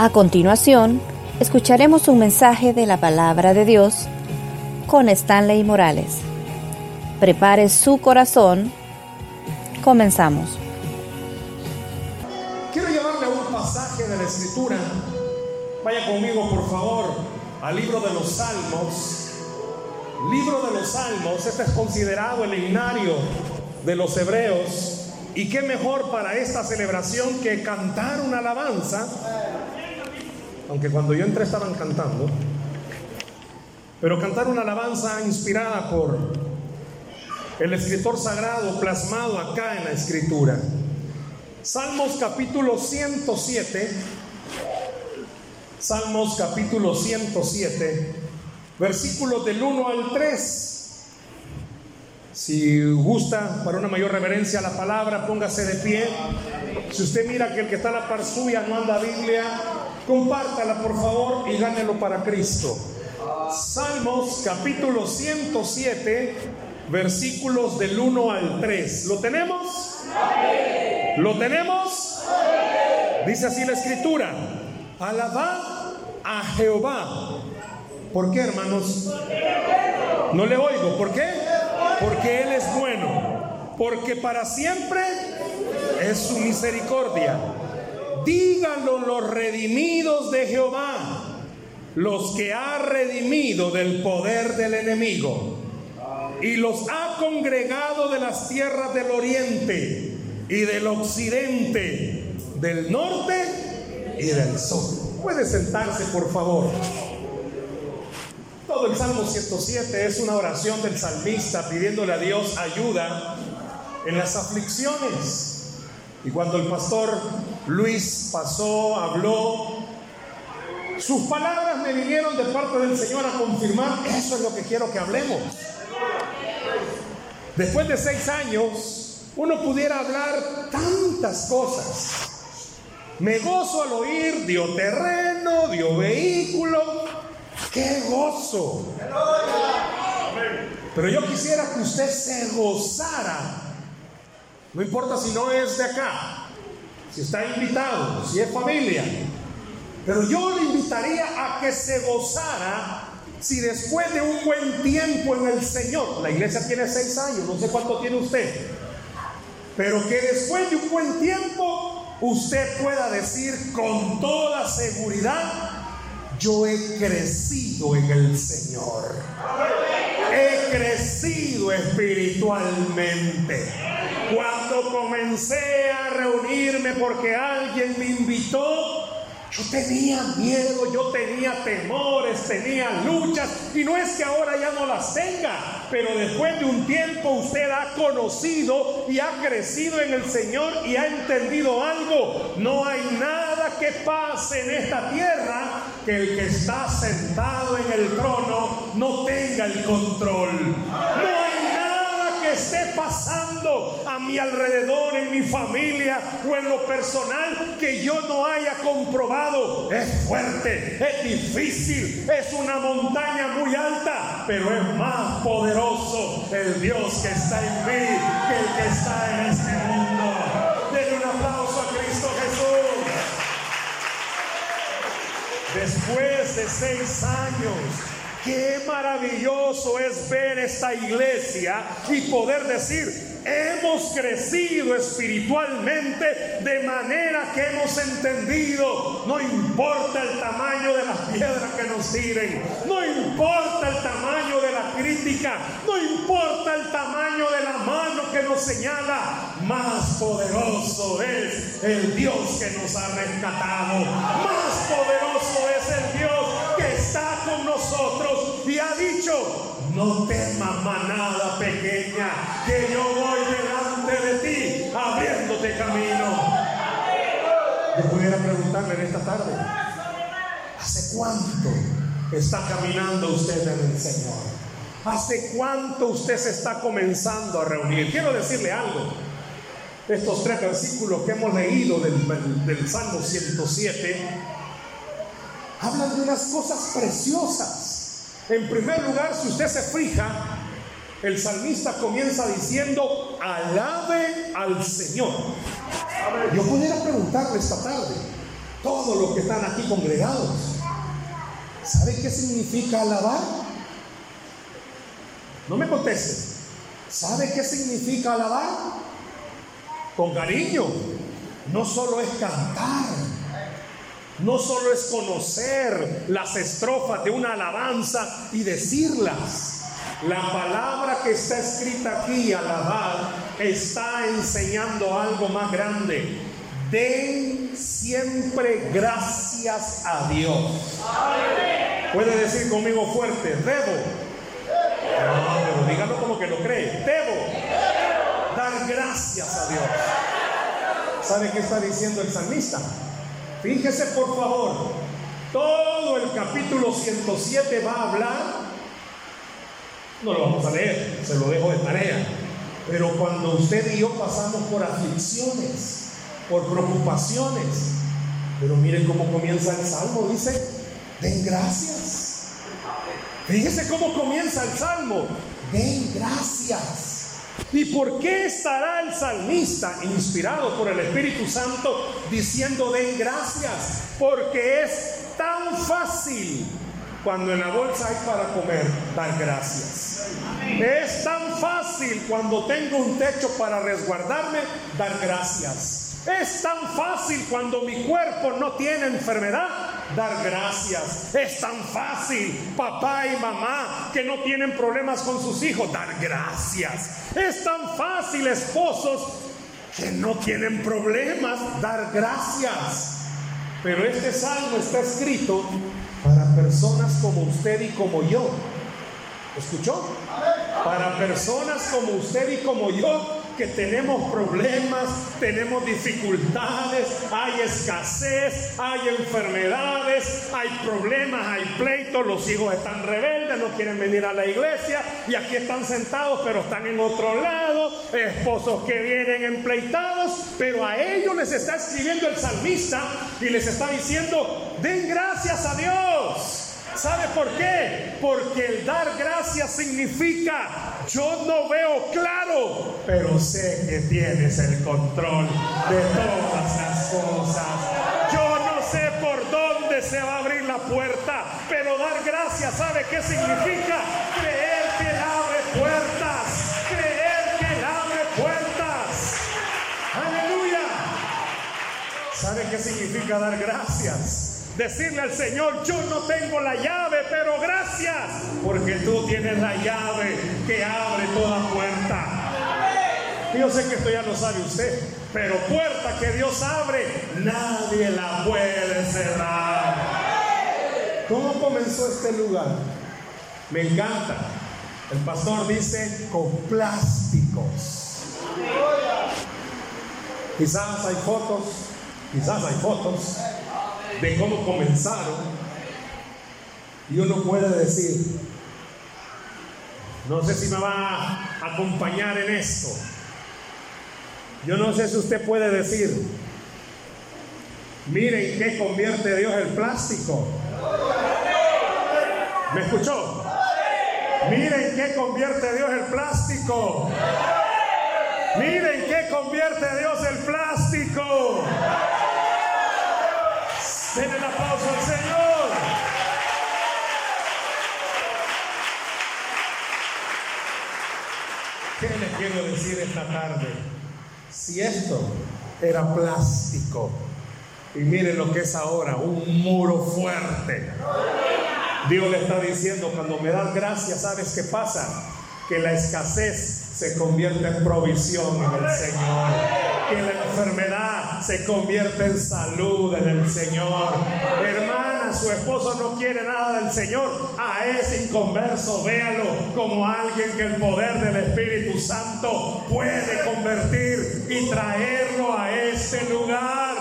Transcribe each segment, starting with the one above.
A continuación, escucharemos un mensaje de la palabra de Dios con Stanley Morales. Prepare su corazón. Comenzamos. Quiero llevarle un pasaje de la Escritura. Vaya conmigo, por favor, al libro de los Salmos. Libro de los Salmos, este es considerado el himnario de los hebreos. Y qué mejor para esta celebración que cantar una alabanza aunque cuando yo entré estaban cantando, pero cantar una alabanza inspirada por el escritor sagrado plasmado acá en la escritura. Salmos capítulo 107, Salmos capítulo 107, versículos del 1 al 3. Si gusta, para una mayor reverencia a la palabra, póngase de pie. Si usted mira que el que está a la par suya no anda Biblia, compártala por favor y gánelo para Cristo. Salmos capítulo 107, versículos del 1 al 3. ¿Lo tenemos? ¿Lo tenemos? Dice así la escritura. Alabad a Jehová. ¿Por qué, hermanos? No le oigo. ¿Por qué? Porque Él es bueno. Porque para siempre es su misericordia díganlo los redimidos de Jehová, los que ha redimido del poder del enemigo, y los ha congregado de las tierras del oriente y del occidente, del norte y del sur. Puede sentarse, por favor. Todo el Salmo 107 es una oración del salmista pidiéndole a Dios ayuda en las aflicciones. Y cuando el pastor Luis pasó, habló, sus palabras me vinieron de parte del Señor a confirmar, eso es lo que quiero que hablemos. Después de seis años, uno pudiera hablar tantas cosas. Me gozo al oír, dio terreno, dio vehículo. ¡Qué gozo! Pero yo quisiera que usted se gozara no importa si no es de acá, está invitado, si es familia. Pero yo le invitaría a que se gozara si después de un buen tiempo en el Señor, la iglesia tiene seis años, no sé cuánto tiene usted, pero que después de un buen tiempo usted pueda decir con toda seguridad, yo he crecido en el Señor. He crecido espiritualmente. Cuando comencé a reunirme porque alguien me invitó, yo tenía miedo, yo tenía temores, tenía luchas, y no es que ahora ya no las tenga, pero después de un tiempo usted ha conocido y ha crecido en el Señor y ha entendido algo. No hay nada que pase en esta tierra que el que está sentado en el trono no tenga el control. Esté pasando a mi alrededor, en mi familia o en lo personal que yo no haya comprobado. Es fuerte, es difícil, es una montaña muy alta, pero es más poderoso el Dios que está en mí que el que está en este mundo. Denle un aplauso a Cristo Jesús. Después de seis años Qué maravilloso es ver esta iglesia y poder decir, hemos crecido espiritualmente de manera que hemos entendido, no importa el tamaño de las piedras que nos tiren, no importa el tamaño de la crítica, no importa el tamaño de la mano que nos señala, más poderoso es el Dios que nos ha rescatado, más poderoso es el Dios está con nosotros y ha dicho, no temas manada pequeña, que yo voy delante de ti, abriéndote camino. Yo pudiera preguntarle en esta tarde, ¿hace cuánto está caminando usted en el Señor? ¿Hace cuánto usted se está comenzando a reunir? Quiero decirle algo. Estos tres versículos que hemos leído del, del Salmo 107 hablan de unas cosas preciosas. En primer lugar, si usted se fija, el salmista comienza diciendo, alabe al Señor. Yo pudiera preguntarle esta tarde, todos los que están aquí congregados, ¿sabe qué significa alabar? No me conteste. ¿Sabe qué significa alabar? Con cariño. No solo es cantar, no solo es conocer las estrofas de una alabanza y decirlas. La palabra que está escrita aquí, alabar, está enseñando algo más grande. Den siempre gracias a Dios. Puede decir conmigo fuerte, debo. No, pero dígalo como que lo cree. Debo dar gracias a Dios. ¿Sabe qué está diciendo el salmista? Fíjese por favor, todo el capítulo 107 va a hablar, no lo vamos a leer, se lo dejo de tarea, pero cuando usted y yo pasamos por aflicciones, por preocupaciones, pero miren cómo comienza el salmo, dice, den gracias. Fíjese cómo comienza el salmo, den gracias. ¿Y por qué estará el salmista, inspirado por el Espíritu Santo, diciendo den gracias? Porque es tan fácil cuando en la bolsa hay para comer, dar gracias. Es tan fácil cuando tengo un techo para resguardarme, dar gracias. Es tan fácil cuando mi cuerpo no tiene enfermedad, dar gracias. Es tan fácil, papá y mamá, que no tienen problemas con sus hijos, dar gracias. Es tan fácil, esposos, que no tienen problemas, dar gracias. Pero este salmo está escrito para personas como usted y como yo. ¿Escuchó? Para personas como usted y como yo que tenemos problemas, tenemos dificultades, hay escasez, hay enfermedades, hay problemas, hay pleitos, los hijos están rebeldes, no quieren venir a la iglesia y aquí están sentados pero están en otro lado, esposos que vienen empleitados, pero a ellos les está escribiendo el salmista y les está diciendo, den gracias a Dios. ¿Sabe por qué? Porque el dar gracias significa, yo no veo claro, pero sé que tienes el control de todas las cosas. Yo no sé por dónde se va a abrir la puerta, pero dar gracias, ¿sabe qué significa? Creer que Él abre puertas, creer que Él abre puertas. Aleluya. ¿Sabe qué significa dar gracias? Decirle al Señor, yo no tengo la llave, pero gracias, porque tú tienes la llave que abre toda puerta. Yo sé que esto ya lo sabe usted, pero puerta que Dios abre, nadie la puede cerrar. ¿Cómo comenzó este lugar? Me encanta. El pastor dice con plásticos. Quizás hay fotos, quizás hay fotos de cómo comenzaron. Y uno puede decir, no sé si me va a acompañar en esto. Yo no sé si usted puede decir, miren qué convierte Dios el plástico. ¿Me escuchó? Miren qué convierte Dios el plástico. Miren qué convierte Dios el plástico. Quiero decir esta tarde? Si esto era plástico, y miren lo que es ahora, un muro fuerte. Dios le está diciendo, cuando me das gracias, ¿sabes qué pasa? Que la escasez se convierte en provisión en el Señor. Que la enfermedad se convierte en salud en el Señor. Su esposo no quiere nada del Señor. A ese inconverso, véalo como alguien que el poder del Espíritu Santo puede convertir y traerlo a este lugar.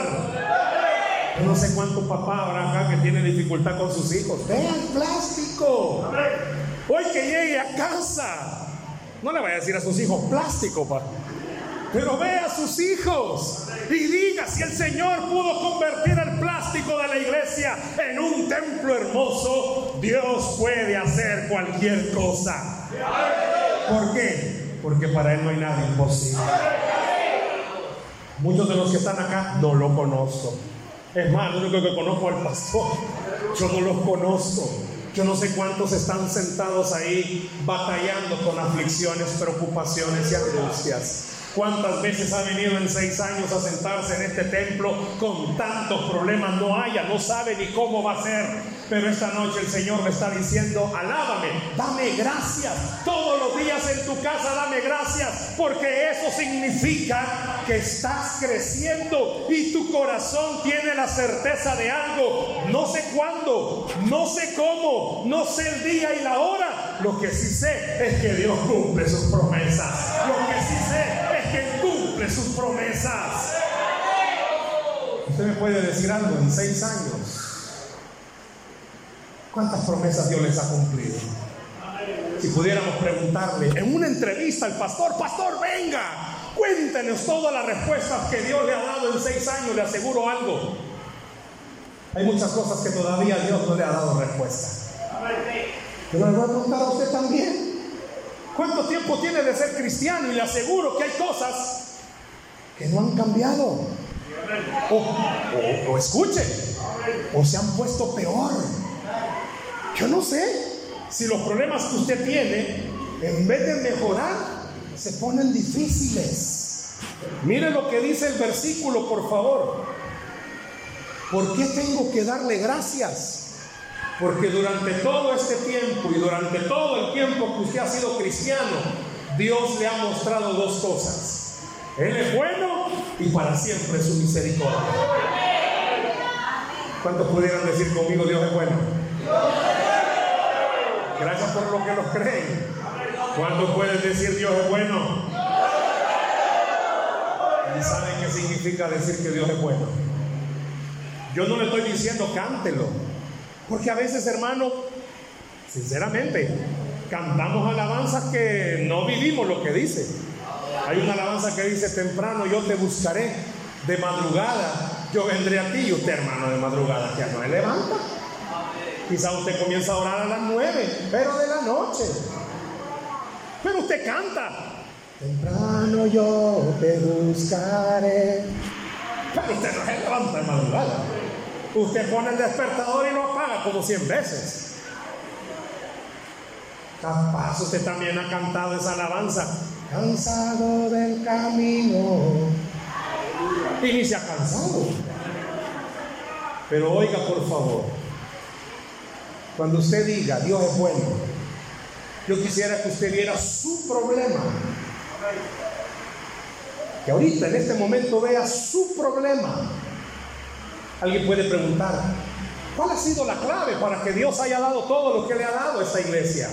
no sé cuántos papás habrá acá que tiene dificultad con sus hijos. Vean plástico. Hoy que llegue a casa no le vaya a decir a sus hijos plástico, pa. Pero ve a sus hijos y diga si el Señor pudo convertir el plástico de la iglesia en un templo hermoso, Dios puede hacer cualquier cosa. ¿Por qué? Porque para Él no hay nada imposible. Muchos de los que están acá no lo conozco. Es más, lo único que conozco al pastor. Yo no los conozco. Yo no sé cuántos están sentados ahí batallando con aflicciones, preocupaciones y angustias. ¿Cuántas veces ha venido en seis años a sentarse en este templo con tantos problemas? No haya, no sabe ni cómo va a ser. Pero esta noche el Señor me está diciendo, alábame, dame gracias. Todos los días en tu casa dame gracias, porque eso significa que estás creciendo y tu corazón tiene la certeza de algo. No sé cuándo, no sé cómo, no sé el día y la hora. Lo que sí sé es que Dios cumple sus promesas. Lo que sí cumple sus promesas. Usted me puede decir algo en seis años. ¿Cuántas promesas Dios les ha cumplido? Si pudiéramos preguntarle en una entrevista al pastor, pastor, venga, cuéntenos todas las respuestas que Dios le ha dado en seis años, le aseguro algo. Hay muchas cosas que todavía Dios no le ha dado respuesta. Pero le voy a preguntar a usted también. ¿Cuánto tiempo tiene de ser cristiano? Y le aseguro que hay cosas que no han cambiado. O, escuche, o se han puesto peor. Yo no sé si los problemas que usted tiene, en vez de mejorar, se ponen difíciles. Mire lo que dice el versículo, por favor. ¿Por qué tengo que darle gracias? Porque durante todo este tiempo y durante todo el tiempo que usted ha sido cristiano, Dios le ha mostrado dos cosas. Él es bueno y para siempre su misericordia. ¿Cuántos pudieran decir conmigo Dios es bueno? Gracias por lo que los creen. ¿Cuántos pueden decir Dios es bueno? ¿Y saben qué significa decir que Dios es bueno? Yo no le estoy diciendo cántelo. Porque a veces, hermano, sinceramente, cantamos alabanzas que no vivimos lo que dice. Hay una alabanza que dice, temprano yo te buscaré, de madrugada yo vendré a ti. Y usted, hermano, de madrugada, que no me levanta. Quizá usted comienza a orar a las nueve, pero de la noche. Pero usted canta. Temprano yo te buscaré. Pero usted no se levanta de madrugada. Usted pone el despertador y lo apaga como 100 veces. Capaz usted también ha cantado esa alabanza. Cansado del camino. Y se ha cansado. Pero oiga, por favor. Cuando usted diga, Dios es bueno, yo quisiera que usted viera su problema. Que ahorita, en este momento, vea su problema Alguien puede preguntar, ¿cuál ha sido la clave para que Dios haya dado todo lo que le ha dado a esta iglesia?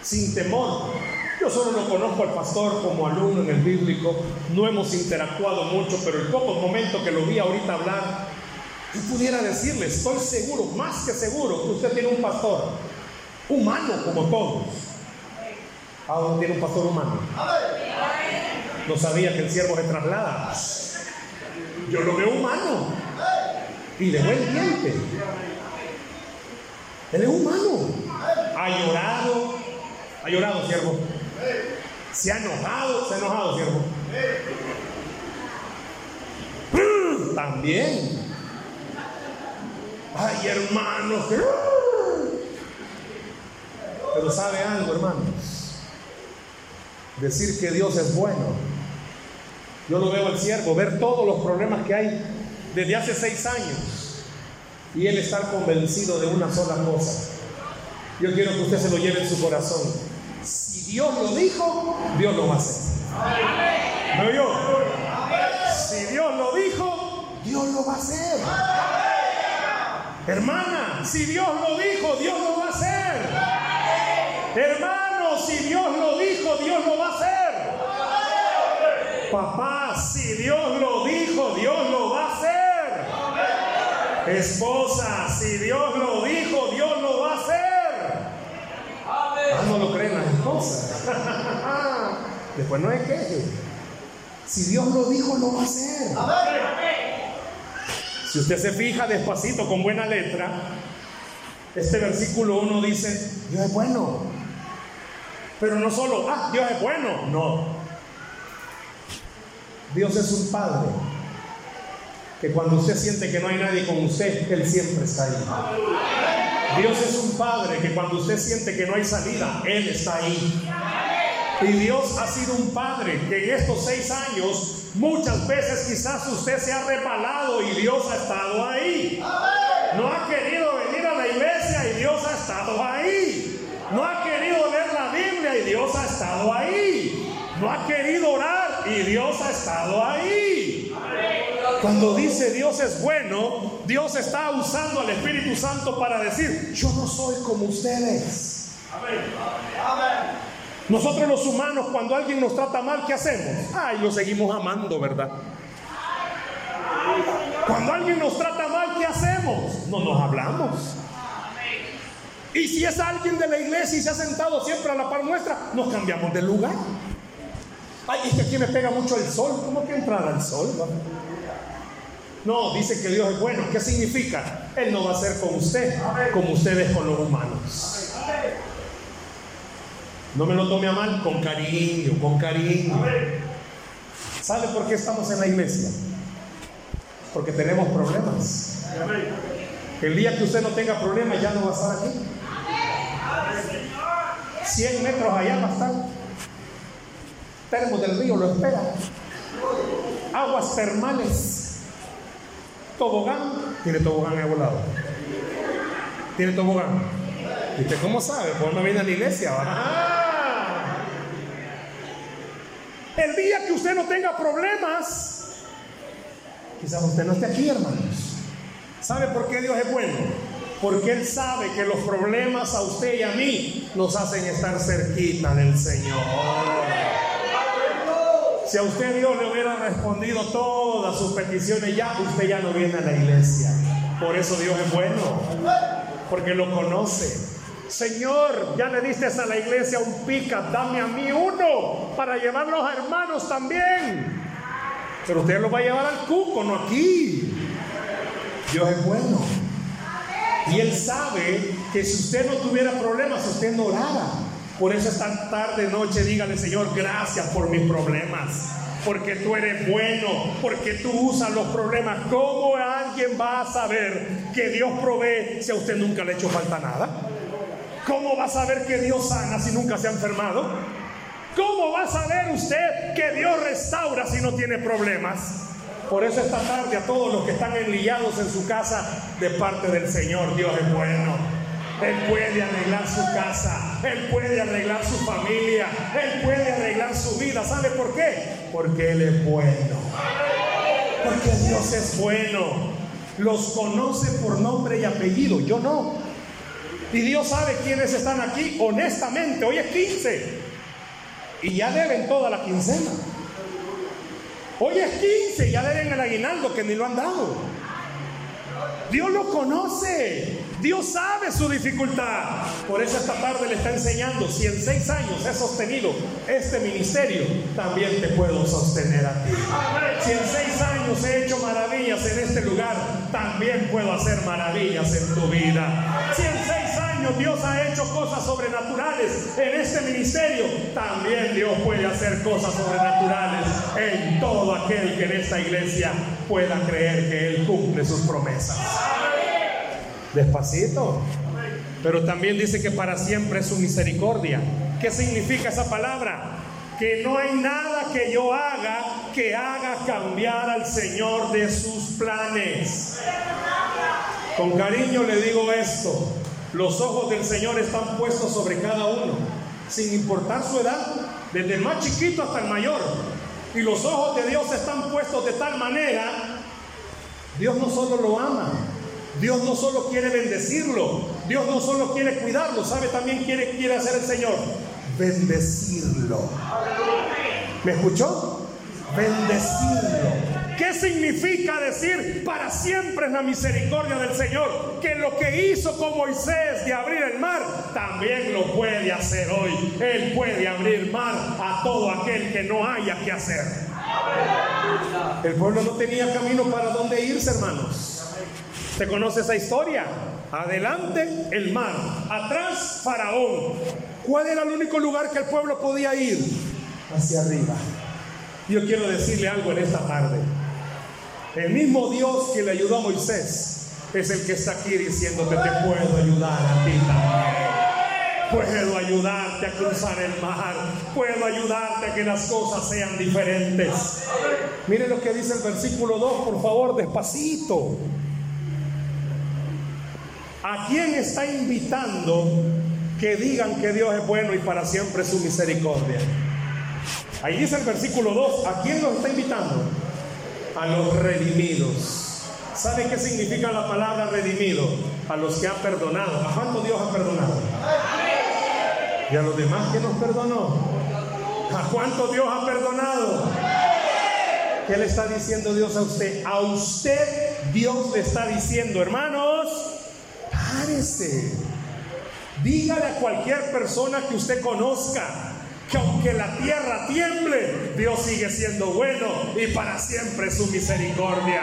Sin temor. Yo solo lo conozco al pastor como alumno en el bíblico, no hemos interactuado mucho, pero en pocos momentos que lo vi ahorita hablar, yo pudiera decirle, estoy seguro, más que seguro, que usted tiene un pastor humano como todos. ¿A dónde tiene un pastor humano? No sabía que el siervo se traslada. Yo lo veo humano y de buen diente. Él es humano. Ha llorado, ha llorado, siervo. Se ha enojado, se ha enojado, siervo. También. Ay, hermanos. Pero sabe algo, hermanos. Decir que Dios es bueno. Yo lo veo al siervo, ver todos los problemas que hay desde hace seis años y él estar convencido de una sola cosa. Yo quiero que usted se lo lleve en su corazón. Si Dios lo dijo, Dios lo va a hacer. ¿Me? Si Dios lo dijo, Dios lo va a hacer. Hermana, si Dios lo dijo, Dios lo va a hacer. Hermano, si Dios lo dijo, Dios lo va a hacer. Papá, si Dios lo dijo, Dios lo va a hacer. Esposa, si Dios lo dijo, Dios lo va a hacer. Ah, no lo creen esposas. Después no es que. Si Dios lo dijo, lo va a hacer. Si usted se fija despacito con buena letra, este versículo 1 dice, Dios es bueno. Pero no solo, ah, Dios es bueno. No. Dios es un padre que cuando usted siente que no hay nadie con usted, Él siempre está ahí. Dios es un Padre que cuando usted siente que no hay salida, Él está ahí. Y Dios ha sido un Padre que en estos seis años muchas veces quizás usted se ha repalado y Dios ha estado ahí. No ha querido venir a la iglesia y Dios ha estado ahí. No ha querido leer la Biblia y Dios ha estado ahí. No ha querido orar y Dios ha estado ahí. Cuando dice Dios es bueno, Dios está usando al Espíritu Santo para decir, yo no soy como ustedes. Nosotros los humanos, cuando alguien nos trata mal, ¿qué hacemos? Ay, lo seguimos amando, ¿verdad? Cuando alguien nos trata mal, ¿qué hacemos? No nos hablamos. Y si es alguien de la iglesia y se ha sentado siempre a la par nuestra, nos cambiamos de lugar. Ay, es que aquí me pega mucho el sol. ¿Cómo que entrar al sol? No, dice que Dios es bueno. ¿Qué significa? Él no va a ser con usted como ustedes con los humanos. No me lo tome a mal, con cariño, con cariño. ¿Sabe por qué estamos en la iglesia? Porque tenemos problemas. El día que usted no tenga problemas ya no va a estar aquí. 100 metros allá va a estar. Termo del río lo espera. Aguas termales. Tobogán. Tiene tobogán ahí volado. Tiene tobogán. ¿Y usted cómo sabe? Pues no viene a la iglesia. ¡Ah! El día que usted no tenga problemas, quizás usted no esté aquí, hermanos. ¿Sabe por qué Dios es bueno? Porque Él sabe que los problemas a usted y a mí nos hacen estar cerquita del Señor. Si a usted Dios le hubiera respondido todas sus peticiones, ya usted ya no viene a la iglesia. Por eso Dios es bueno, porque lo conoce. Señor, ya le diste a la iglesia un pica, dame a mí uno para llevar los hermanos también. Pero usted lo va a llevar al cuco, no aquí. Dios es bueno. Y Él sabe que si usted no tuviera problemas, usted no orara. Por eso esta tarde, noche, dígale, Señor, gracias por mis problemas. Porque tú eres bueno, porque tú usas los problemas. ¿Cómo alguien va a saber que Dios provee si a usted nunca le ha hecho falta nada? ¿Cómo va a saber que Dios sana si nunca se ha enfermado? ¿Cómo va a saber usted que Dios restaura si no tiene problemas? Por eso esta tarde a todos los que están enlillados en su casa, de parte del Señor, Dios es bueno. Él puede arreglar su casa, Él puede arreglar su familia, Él puede arreglar su vida. ¿Sabe por qué? Porque Él es bueno. Porque Dios es bueno. Los conoce por nombre y apellido, yo no. Y Dios sabe quiénes están aquí honestamente. Hoy es 15. Y ya deben toda la quincena. Hoy es 15, ya deben el aguinaldo que ni lo han dado. Dios lo conoce. Dios sabe su dificultad. Por eso esta tarde le está enseñando, si en seis años he sostenido este ministerio, también te puedo sostener a ti. Si en seis años he hecho maravillas en este lugar, también puedo hacer maravillas en tu vida. Si en seis años Dios ha hecho cosas sobrenaturales en este ministerio, también Dios puede hacer cosas sobrenaturales en todo aquel que en esta iglesia pueda creer que Él cumple sus promesas. Despacito. Pero también dice que para siempre es su misericordia. ¿Qué significa esa palabra? Que no hay nada que yo haga que haga cambiar al Señor de sus planes. Con cariño le digo esto. Los ojos del Señor están puestos sobre cada uno, sin importar su edad, desde el más chiquito hasta el mayor. Y los ojos de Dios están puestos de tal manera, Dios no solo lo ama, Dios no solo quiere bendecirlo, Dios no solo quiere cuidarlo, ¿sabe también quiere, quiere hacer el Señor? Bendecirlo. ¿Me escuchó? Bendecirlo. ¿Qué significa decir para siempre es la misericordia del Señor? Que lo que hizo con Moisés de abrir el mar, también lo puede hacer hoy. Él puede abrir mar a todo aquel que no haya que hacer. El pueblo no tenía camino para dónde irse, hermanos. ¿Usted conoce esa historia? Adelante el mar, atrás Faraón. ¿Cuál era el único lugar que el pueblo podía ir? Hacia arriba. Yo quiero decirle algo en esta tarde. El mismo Dios que le ayudó a Moisés es el que está aquí diciéndote, te puedo ayudar a ti también. Puedo ayudarte a cruzar el mar. Puedo ayudarte a que las cosas sean diferentes. Mire lo que dice el versículo 2, por favor, despacito. ¿A quién está invitando que digan que Dios es bueno y para siempre su misericordia? Ahí dice el versículo 2, ¿a quién nos está invitando? A los redimidos. ¿Sabe qué significa la palabra redimido? A los que ha perdonado. ¿A cuánto Dios ha perdonado? ¿Y a los demás que nos perdonó? ¿A cuánto Dios ha perdonado? ¿Qué le está diciendo Dios a usted? A usted Dios le está diciendo, hermanos, párese. Dígale a cualquier persona que usted conozca que aunque la tierra tiemble, Dios sigue siendo bueno y para siempre su misericordia.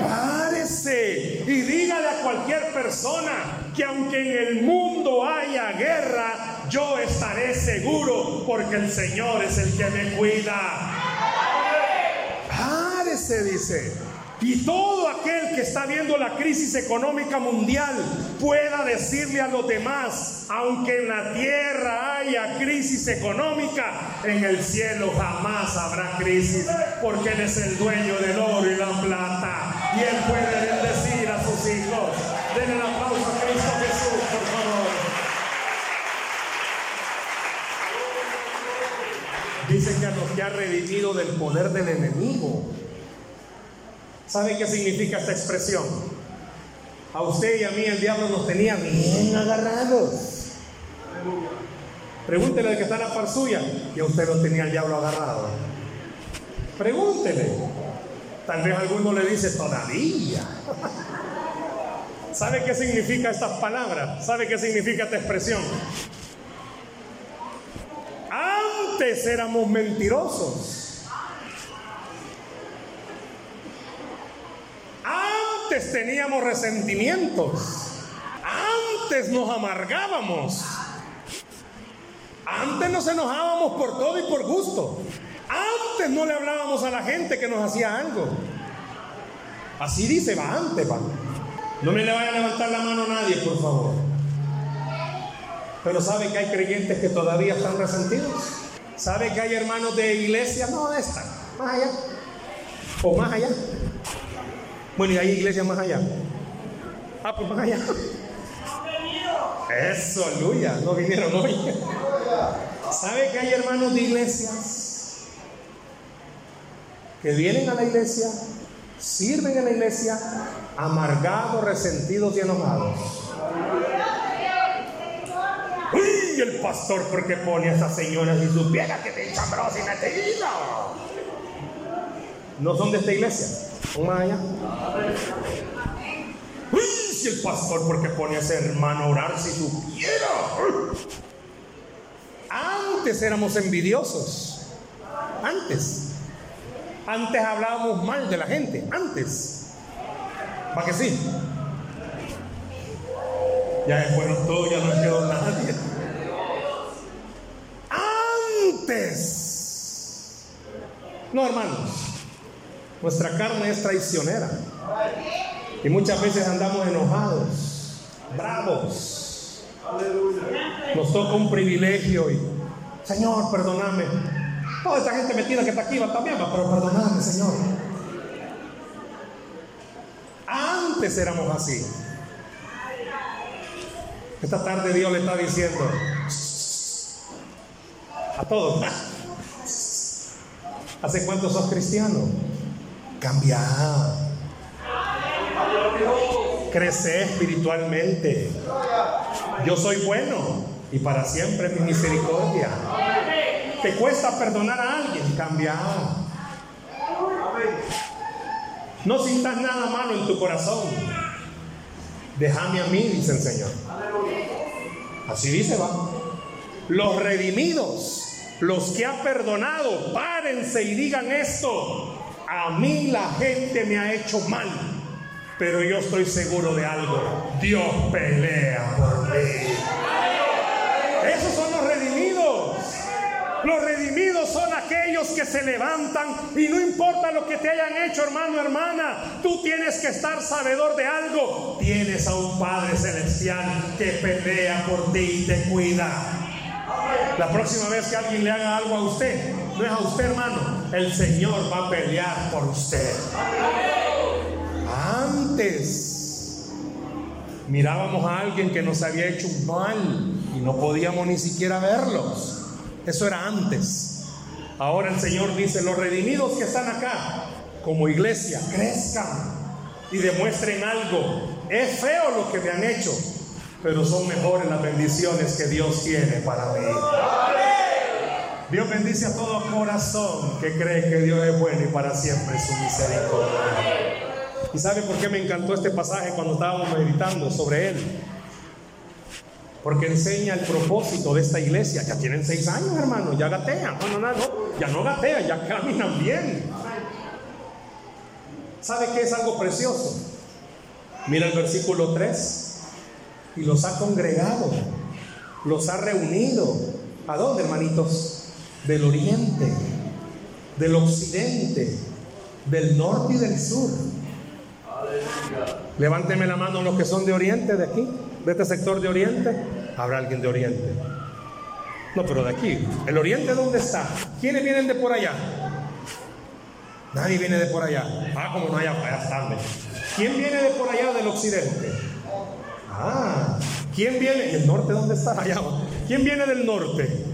Párese y dígale a cualquier persona que aunque en el mundo haya guerra, yo estaré seguro porque el Señor es el que me cuida. Párese, dice. Y todo aquel que está viendo la crisis económica mundial pueda decirle a los demás, aunque en la tierra haya crisis económica, en el cielo jamás habrá crisis, porque Él es el dueño del oro y la plata. Y Él puede bendecir a sus hijos. Denle el aplauso a Cristo Jesús, por favor. Dice que a los que ha redimido del poder del enemigo. ¿Sabe qué significa esta expresión? A usted y a mí el diablo nos tenía bien agarrados. Pregúntele al que está en la par suya y a usted lo tenía el diablo agarrado. Pregúntele. Tal vez alguno le dice todavía. ¿Sabe qué significa estas palabras? ¿Sabe qué significa esta expresión? Antes éramos mentirosos. Antes teníamos resentimientos. Antes nos amargábamos. Antes nos enojábamos por todo y por gusto. Antes no le hablábamos a la gente que nos hacía algo. Así dice, va antes, va. No me le vaya a levantar la mano a nadie, por favor. Pero sabe que hay creyentes que todavía están resentidos. Sabe que hay hermanos de iglesia, no de esta, más allá. O más allá. Bueno, y hay iglesias más allá. Ah, pues más allá. Eso, aleluya. No vinieron hoy. ¿Sabe que hay hermanos de iglesias que vienen a la iglesia, sirven en la iglesia, amargados, resentidos y enojados? ¡Uy! El pastor, porque pone a esas señoras y supiera que te echambros y metido. No son de esta iglesia, son allá. ¡Uy! Si el pastor, porque pone a ese hermano a orar si supiera. Antes éramos envidiosos. Antes. Antes hablábamos mal de la gente. Antes. ¿Para que sí? Ya fueron todos, ya no quedó nadie. Antes. No, hermanos. Nuestra carne es traicionera. Y muchas veces andamos enojados, bravos. Nos toca un privilegio y, Señor, perdóname. Toda esta gente metida que está aquí va también, pero perdóname, Señor. Antes éramos así. Esta tarde Dios le está diciendo a todos, ¿hace cuánto sos cristiano? Cambia. Crece espiritualmente. Yo soy bueno y para siempre mi misericordia. ¿Te cuesta perdonar a alguien? Cambia. No sientas nada malo en tu corazón. Déjame a mí, dice el Señor. Así dice, va. Los redimidos, los que ha perdonado, párense y digan esto. A mí la gente me ha hecho mal, pero yo estoy seguro de algo. Dios pelea por mí. Esos son los redimidos. Los redimidos son aquellos que se levantan y no importa lo que te hayan hecho, hermano, hermana, tú tienes que estar sabedor de algo. Tienes a un Padre Celestial que pelea por ti y te cuida. La próxima vez que alguien le haga algo a usted, no es a usted, hermano, el Señor va a pelear por usted. Antes mirábamos a alguien que nos había hecho un mal y no podíamos ni siquiera verlos. Eso era antes. Ahora el Señor dice, los redimidos que están acá, como iglesia, crezcan y demuestren algo. Es feo lo que me han hecho, pero son mejores las bendiciones que Dios tiene para mí. Dios bendice a todo corazón que cree que Dios es bueno y para siempre su misericordia. ¿Y sabe por qué me encantó este pasaje cuando estábamos meditando sobre él? Porque enseña el propósito de esta iglesia. Ya tienen seis años, hermano, ya gatean. No, no, no, ya no gatean, ya caminan bien. ¿Sabe qué es algo precioso? Mira el versículo 3. Y los ha congregado, los ha reunido. ¿A dónde, hermanitos? Del oriente, del occidente, del norte y del sur. Levánteme la mano los que son de oriente, de aquí de este sector de Oriente, habrá alguien de Oriente. No, pero de aquí. ¿El Oriente dónde está? ¿Quiénes vienen de por allá? Nadie viene de por allá. Ah, como no hay allá están. ¿Quién viene de por allá del occidente? Ah, ¿quién viene? ¿Y el norte dónde está? Allá. ¿Quién viene del norte?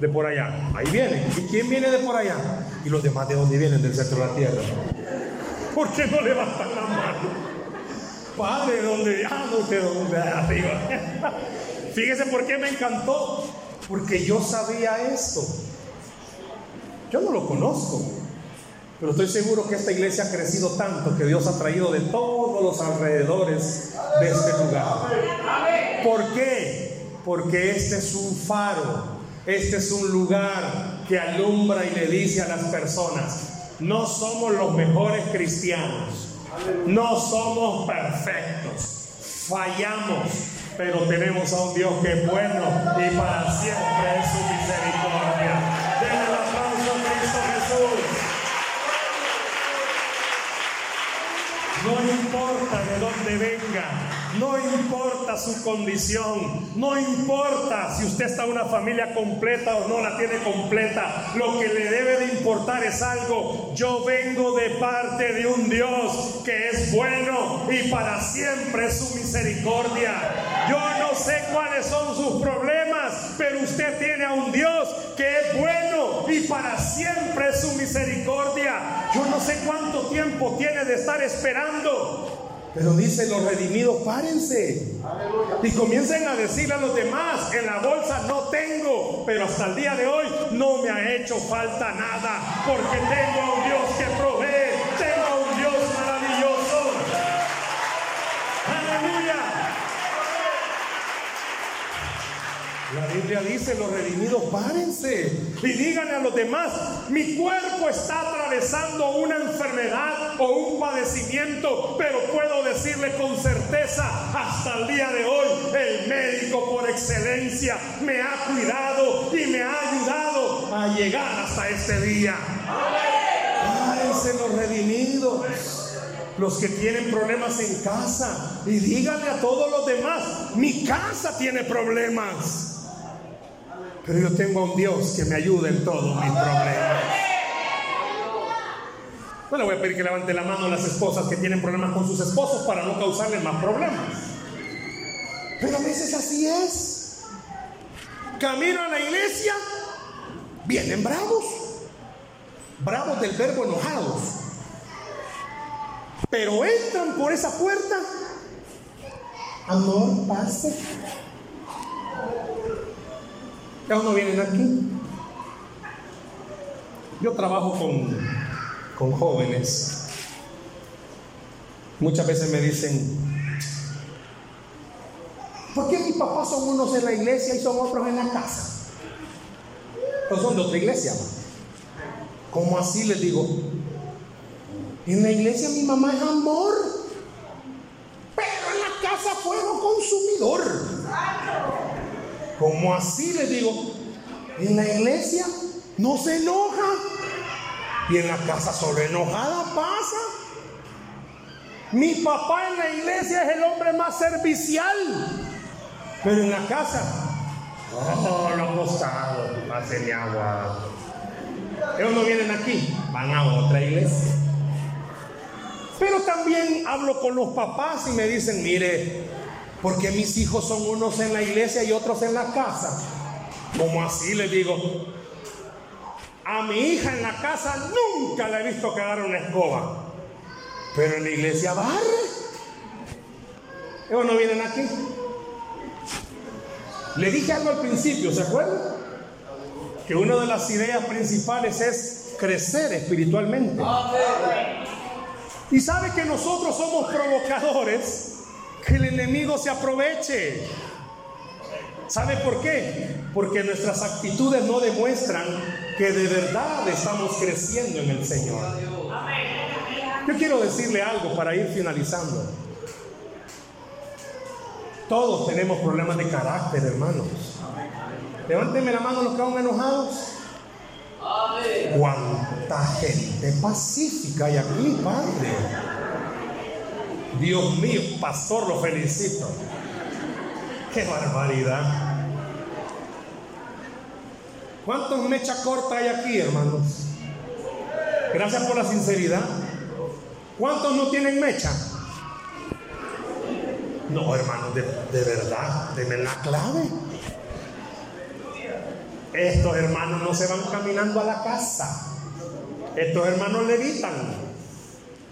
De por allá. Ahí viene. ¿Y quién viene de por allá? ¿Y los demás de dónde vienen? Del centro de la tierra. ¿Por qué no levantan la mano? Padre, donde ya no te donde arriba. Fíjese por qué me encantó. Porque yo sabía esto. Yo no lo conozco. Pero estoy seguro que esta iglesia ha crecido tanto que Dios ha traído de todos los alrededores de este lugar. ¿Por qué? Porque este es un faro. Este es un lugar que alumbra y le dice a las personas, no somos los mejores cristianos no somos perfectos, fallamos, pero tenemos a un Dios que es bueno y para siempre es su misericordia. Denle el aplauso a Cristo Jesús. No importa de dónde venga, no importa su condición, no importa si usted está en una familia completa o no la tiene completa, lo que le debe de importar es algo. Yo vengo de parte de un Dios que es bueno y para siempre es su misericordia. Yo no sé cuáles son sus problemas, pero usted tiene a un Dios que es bueno y para siempre es su misericordia. Yo no sé cuánto tiempo tiene de estar esperando. Pero dice los redimidos, párense. Y comiencen a decirle a los demás, en la bolsa no tengo, pero hasta el día de hoy no me ha hecho falta nada, porque tengo a un Dios La Biblia dice, los redimidos, párense y díganle a los demás, mi cuerpo está atravesando una enfermedad o un padecimiento, pero puedo decirle con certeza, hasta el día de hoy, el médico por excelencia me ha cuidado y me ha ayudado a llegar hasta este día. Párense los redimidos los que tienen problemas en casa y díganle a todos los demás, mi casa tiene problemas. Pero yo tengo a un Dios que me ayuda en todos mis problemas. No voy a pedir que levante la mano a las esposas que tienen problemas con sus esposos para no causarles más problemas. Pero a veces así es. Camino a la iglesia, vienen bravos. Bravos del verbo enojados. Pero entran por esa puerta. Amor, pase ya uno vienen aquí. Yo trabajo con, con jóvenes. Muchas veces me dicen, ¿por qué mis papás son unos en la iglesia y son otros en la casa? Pues son de otra iglesia. ¿Cómo así les digo? En la iglesia mi mamá es amor, pero en la casa fuego consumidor. Como así les digo, En la iglesia no se enoja. Y en la casa solo enojada pasa. Mi papá en la iglesia es el hombre más servicial. Pero en la casa, oh, lo costado, mi agua. Ellos no vienen aquí, van a otra iglesia. Pero también hablo con los papás y me dicen, mire, porque mis hijos son unos en la iglesia y otros en la casa. Como así les digo, a mi hija en la casa nunca la he visto quedar una escoba. Pero en la iglesia barre. Ellos no vienen aquí. Le dije algo al principio, ¿se acuerdan? Que una de las ideas principales es crecer espiritualmente. Y sabe que nosotros somos provocadores, que el enemigo se aproveche. ¿Sabe por qué? Porque nuestras actitudes no demuestran que de verdad estamos creciendo en el Señor. Yo quiero decirle algo para ir finalizando. Todos tenemos problemas de carácter, hermanos. Levánteme la mano los que van enojados. Cuánta gente pacífica hay aquí, Padre. Dios mío, pastor, lo felicito. Qué barbaridad. ¿Cuántos mecha corta hay aquí, hermanos? Gracias por la sinceridad. ¿Cuántos no tienen mecha? No, hermanos, de, de verdad, denme la clave. Estos hermanos no se van caminando a la casa. Estos hermanos levitan.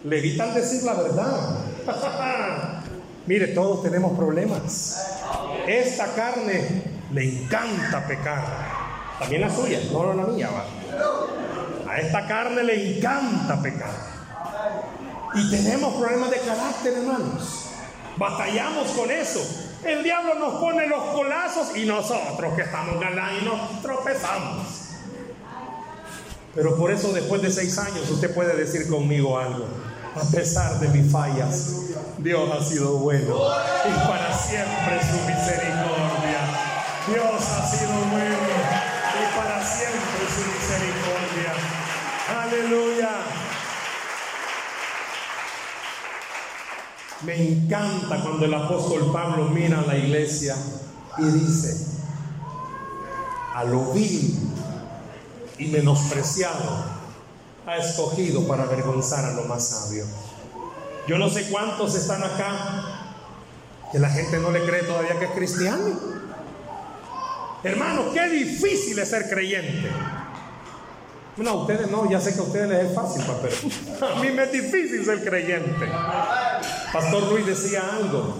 Levitan decir la verdad. Mire, todos tenemos problemas. Esta carne le encanta pecar. También la suya, no la mía. Va. A esta carne le encanta pecar. Y tenemos problemas de carácter, hermanos. Batallamos con eso. El diablo nos pone los colazos y nosotros que estamos galán y nos tropezamos. Pero por eso después de seis años usted puede decir conmigo algo. A pesar de mis fallas, Dios ha sido bueno y para siempre su misericordia. Dios ha sido bueno y para siempre su misericordia. Aleluya. Me encanta cuando el apóstol Pablo mira a la iglesia y dice, a lo vil y menospreciado ha escogido para avergonzar a lo más sabio. Yo no sé cuántos están acá que la gente no le cree todavía que es cristiano. Hermano, qué difícil es ser creyente. No, a ustedes no, ya sé que a ustedes les es fácil, pero a mí me es difícil ser creyente. Pastor Luis decía algo.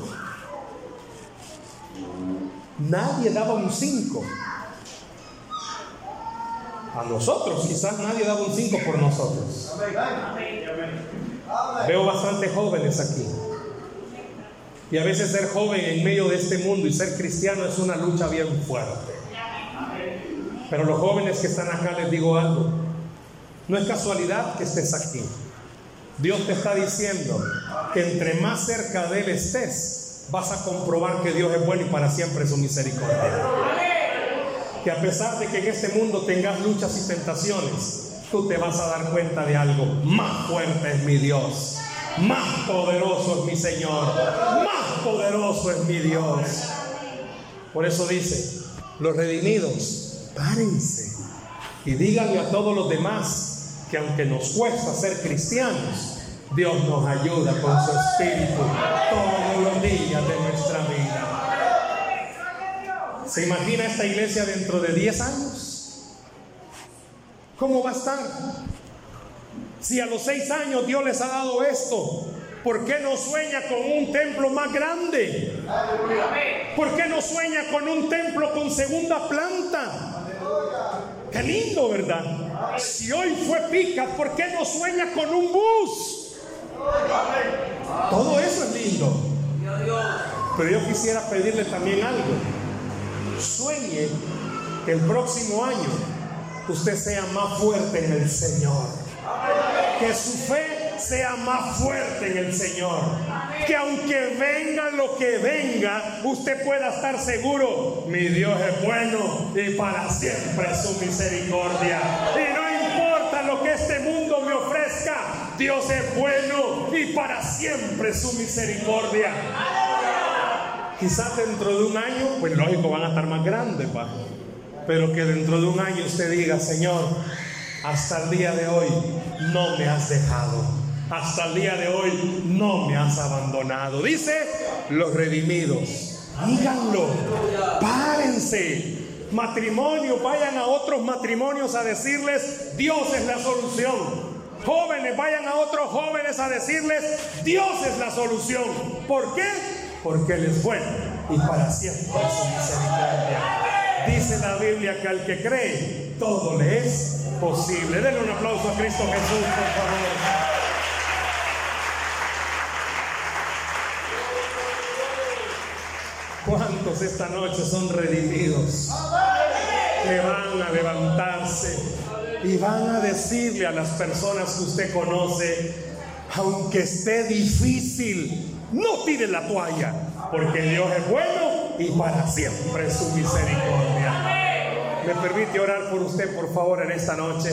Nadie daba un 5. A nosotros, quizás nadie daba un 5 por nosotros. Veo bastantes jóvenes aquí. Y a veces ser joven en medio de este mundo y ser cristiano es una lucha bien fuerte. Pero los jóvenes que están acá les digo algo. No es casualidad que estés aquí. Dios te está diciendo que entre más cerca de Él estés, vas a comprobar que Dios es bueno y para siempre su misericordia. Que a pesar de que en este mundo tengas luchas y tentaciones, tú te vas a dar cuenta de algo. Más fuerte es mi Dios. Más poderoso es mi Señor. Más poderoso es mi Dios. Por eso dice, los redimidos, párense y díganle a todos los demás que aunque nos cuesta ser cristianos, Dios nos ayuda con su espíritu todos los días de nuestra vida. ¿Se imagina esta iglesia dentro de 10 años? ¿Cómo va a estar? Si a los 6 años Dios les ha dado esto, ¿por qué no sueña con un templo más grande? ¿Por qué no sueña con un templo con segunda planta? Qué lindo, ¿verdad? Si hoy fue pica, ¿por qué no sueña con un bus? Todo eso es lindo. Pero yo quisiera pedirle también algo. Sueñe que el próximo año usted sea más fuerte en el Señor. Que su fe sea más fuerte en el Señor. Que aunque venga lo que venga, usted pueda estar seguro, mi Dios es bueno y para siempre su misericordia. Y no importa lo que este mundo me ofrezca, Dios es bueno y para siempre su misericordia. Quizás dentro de un año, pues lógico, van a estar más grandes, pa. Pero que dentro de un año usted diga, Señor, hasta el día de hoy no me has dejado. Hasta el día de hoy no me has abandonado. Dice los redimidos. Díganlo. Párense. Matrimonio, vayan a otros matrimonios a decirles, Dios es la solución. Jóvenes, vayan a otros jóvenes a decirles, Dios es la solución. ¿Por qué? Porque Él es bueno y para siempre su misericordia. Dice la Biblia que al que cree, todo le es posible. Denle un aplauso a Cristo Jesús, por favor. ¿Cuántos esta noche son redimidos? Que van a levantarse y van a decirle a las personas que usted conoce, aunque esté difícil, no tire la toalla, porque Dios es bueno y para siempre su misericordia. ¿Me permite orar por usted, por favor, en esta noche?